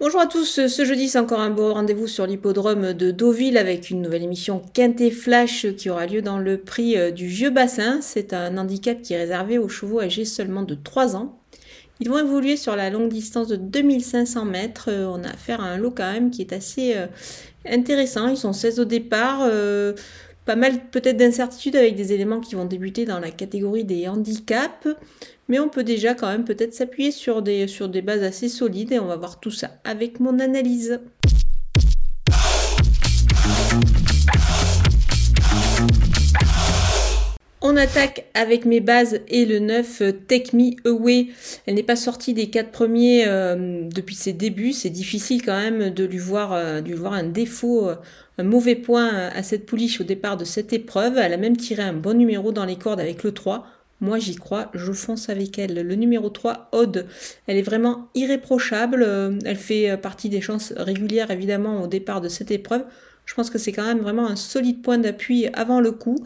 Bonjour à tous, ce jeudi c'est encore un beau rendez-vous sur l'hippodrome de Deauville avec une nouvelle émission Quintet Flash qui aura lieu dans le prix euh, du Vieux Bassin. C'est un handicap qui est réservé aux chevaux âgés seulement de 3 ans. Ils vont évoluer sur la longue distance de 2500 mètres. Euh, on a affaire à un lot quand même qui est assez euh, intéressant. Ils sont 16 au départ. Pas mal peut-être d'incertitudes avec des éléments qui vont débuter dans la catégorie des handicaps mais on peut déjà quand même peut-être s'appuyer sur des, sur des bases assez solides et on va voir tout ça avec mon analyse. On attaque avec mes bases et le 9 euh, Take Me Away. Elle n'est pas sortie des quatre premiers euh, depuis ses débuts. C'est difficile quand même de lui voir, euh, de lui voir un défaut, un mauvais point à cette pouliche au départ de cette épreuve. Elle a même tiré un bon numéro dans les cordes avec le 3. Moi, j'y crois, je fonce avec elle. Le numéro 3, Aude, elle est vraiment irréprochable. Elle fait partie des chances régulières, évidemment, au départ de cette épreuve. Je pense que c'est quand même vraiment un solide point d'appui avant le coup.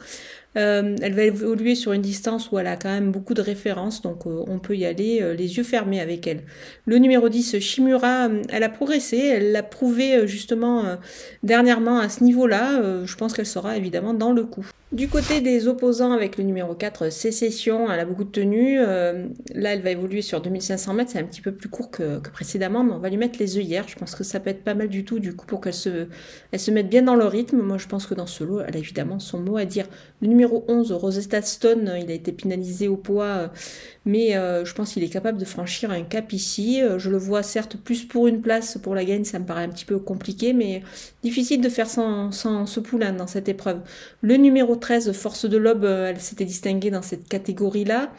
Euh, elle va évoluer sur une distance où elle a quand même beaucoup de références, donc euh, on peut y aller euh, les yeux fermés avec elle. Le numéro 10, Shimura, elle a progressé, elle l'a prouvé justement dernièrement à ce niveau-là. je pense qu'elle sera évidemment dans le coup. Du côté des opposants avec le numéro 4, Sécession, elle a beaucoup de tenue. là, elle va évoluer sur 2500 mètres, c'est un petit peu plus court que, précédemment, mais on va lui mettre les œillères. Je pense que ça peut être pas mal du tout, du coup, pour qu'elle se, elle se mette bien dans le rythme. Moi, je pense que dans ce lot, elle a évidemment son mot à dire. Numéro 11, Rosetta Stone, il a été pénalisé au poids, euh, mais euh, je pense qu'il est capable de franchir un cap ici. Euh, je le vois certes plus pour une place, pour la gagne, ça me paraît un petit peu compliqué, mais difficile de faire sans, sans ce poulain dans cette épreuve. Le numéro 13, Force de l'Aube, elle s'était distinguée dans cette catégorie-là.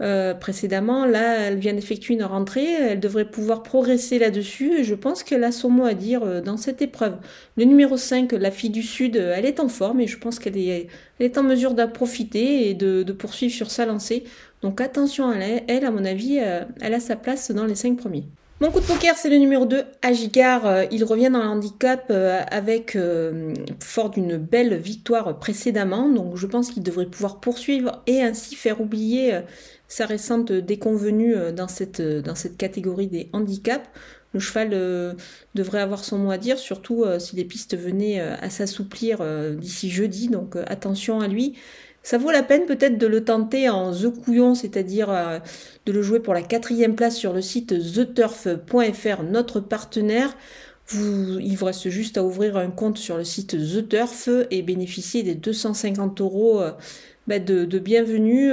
Euh, précédemment. Là, elle vient d'effectuer une rentrée, elle devrait pouvoir progresser là-dessus et je pense qu'elle a son mot à dire euh, dans cette épreuve. Le numéro 5, la fille du Sud, euh, elle est en forme et je pense qu'elle est, en mesure d'en profiter et de, poursuivre sur sa lancée. Donc attention à elle, elle à mon avis, elle a sa place dans les 5 premiers. Mon coup de poker, c'est le numéro 2, Agigar. il revient dans le handicap avec, fort d'une belle victoire précédemment. Donc je pense qu'il devrait pouvoir poursuivre et ainsi faire oublier sa récente déconvenue euh, dans cette, euh, catégorie des handicaps. Le cheval euh, devrait avoir son mot à dire, surtout si les pistes venaient à s'assouplir d'ici jeudi, donc attention à lui. Ça vaut la peine peut-être de le tenter en The Couillon, c'est-à-dire de le jouer pour la quatrième place sur le site theturf.fr, notre partenaire. Il vous reste juste à ouvrir un compte sur le site The Turf et bénéficier des 250 euros bah, de, bienvenue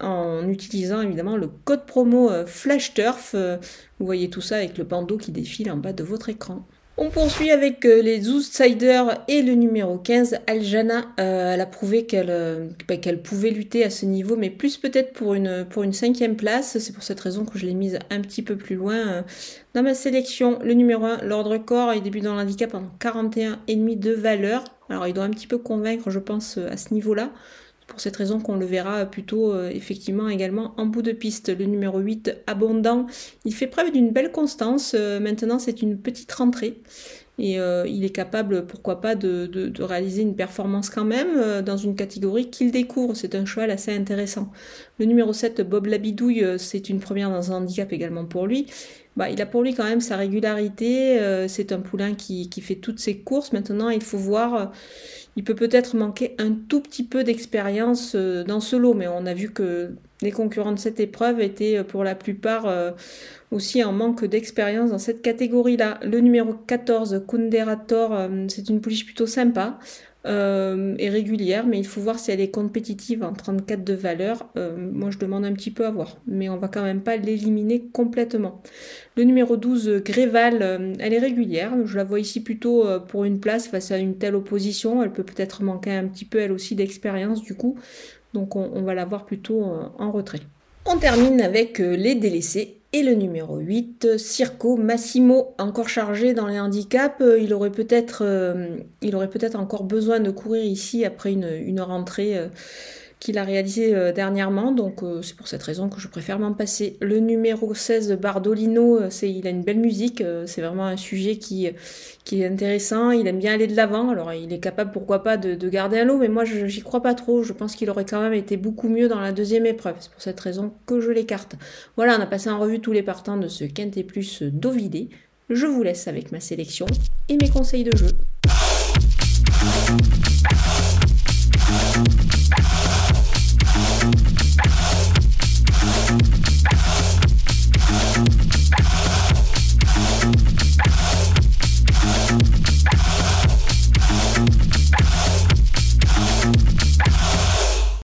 en utilisant évidemment le code promo euh, FlashTurf. Euh, vous voyez tout ça avec le bandeau qui défile en bas de votre écran. On poursuit avec euh, les Outsiders et le numéro 15, Aljana. elle a prouvé bah, qu'elle pouvait lutter à ce niveau, mais plus peut-être pour une, pour une cinquième place. C'est pour cette raison que je l'ai mise un petit peu plus loin dans ma sélection. Le numéro 1, l'ordre corps, il débute dans l'handicap en 41,5 de valeur. Alors il doit un petit peu convaincre, je pense, à ce niveau-là pour cette raison qu'on le verra plutôt euh, effectivement également en bout de piste. Le numéro 8, abondant, il fait preuve d'une belle constance. Euh, maintenant, c'est une petite rentrée. Et euh, il est capable, pourquoi pas, de, réaliser une performance quand même dans une catégorie qu'il découvre. C'est un cheval assez intéressant. Le numéro 7, Bob Labidouille, c'est une première dans un handicap également pour lui. Bah, il a pour lui quand même sa régularité. c'est un poulain qui, qui, fait toutes ses courses. Maintenant, il faut voir il peut peut-être manquer un tout petit peu d'expérience euh, dans ce lot, mais on a vu que les concurrents de cette épreuve étaient euh, pour la plupart euh, aussi en manque d'expérience dans cette catégorie-là. Le numéro 14, Kunderator, c'est une pouliche plutôt sympa euh, est régulière, mais il faut voir si elle est compétitive en 34 de valeur. Euh, moi, je demande un petit peu à voir, mais on va quand même pas l'éliminer complètement. Le numéro 12, Gréval, euh, elle est régulière. Je la vois ici plutôt euh, pour une place face à une telle opposition. Elle peut peut-être manquer un petit peu, elle aussi, d'expérience, du coup. Donc, on, va la voir plutôt en retrait. On termine avec les délaissés et le numéro 8, Circo Massimo, encore chargé dans les handicaps, euh, il aurait peut-être euh, encore besoin de courir ici après une, rentrée euh, qu'il a réalisé euh, dernièrement, donc euh, c'est pour cette raison que je préfère m'en passer. Le numéro 16, Bardolino, euh, c'est, il a une belle musique, c'est vraiment un sujet qui, est intéressant, il aime bien aller de l'avant, alors il est capable pourquoi pas de, de garder un lot, mais moi j'y crois pas trop, je pense qu'il aurait quand même été beaucoup mieux dans la deuxième épreuve, c'est pour cette raison que je l'écarte. Voilà, on a passé en revue tous les partants de ce Quintet Plus d'Ovidé. je vous laisse avec ma sélection et mes conseils de jeu.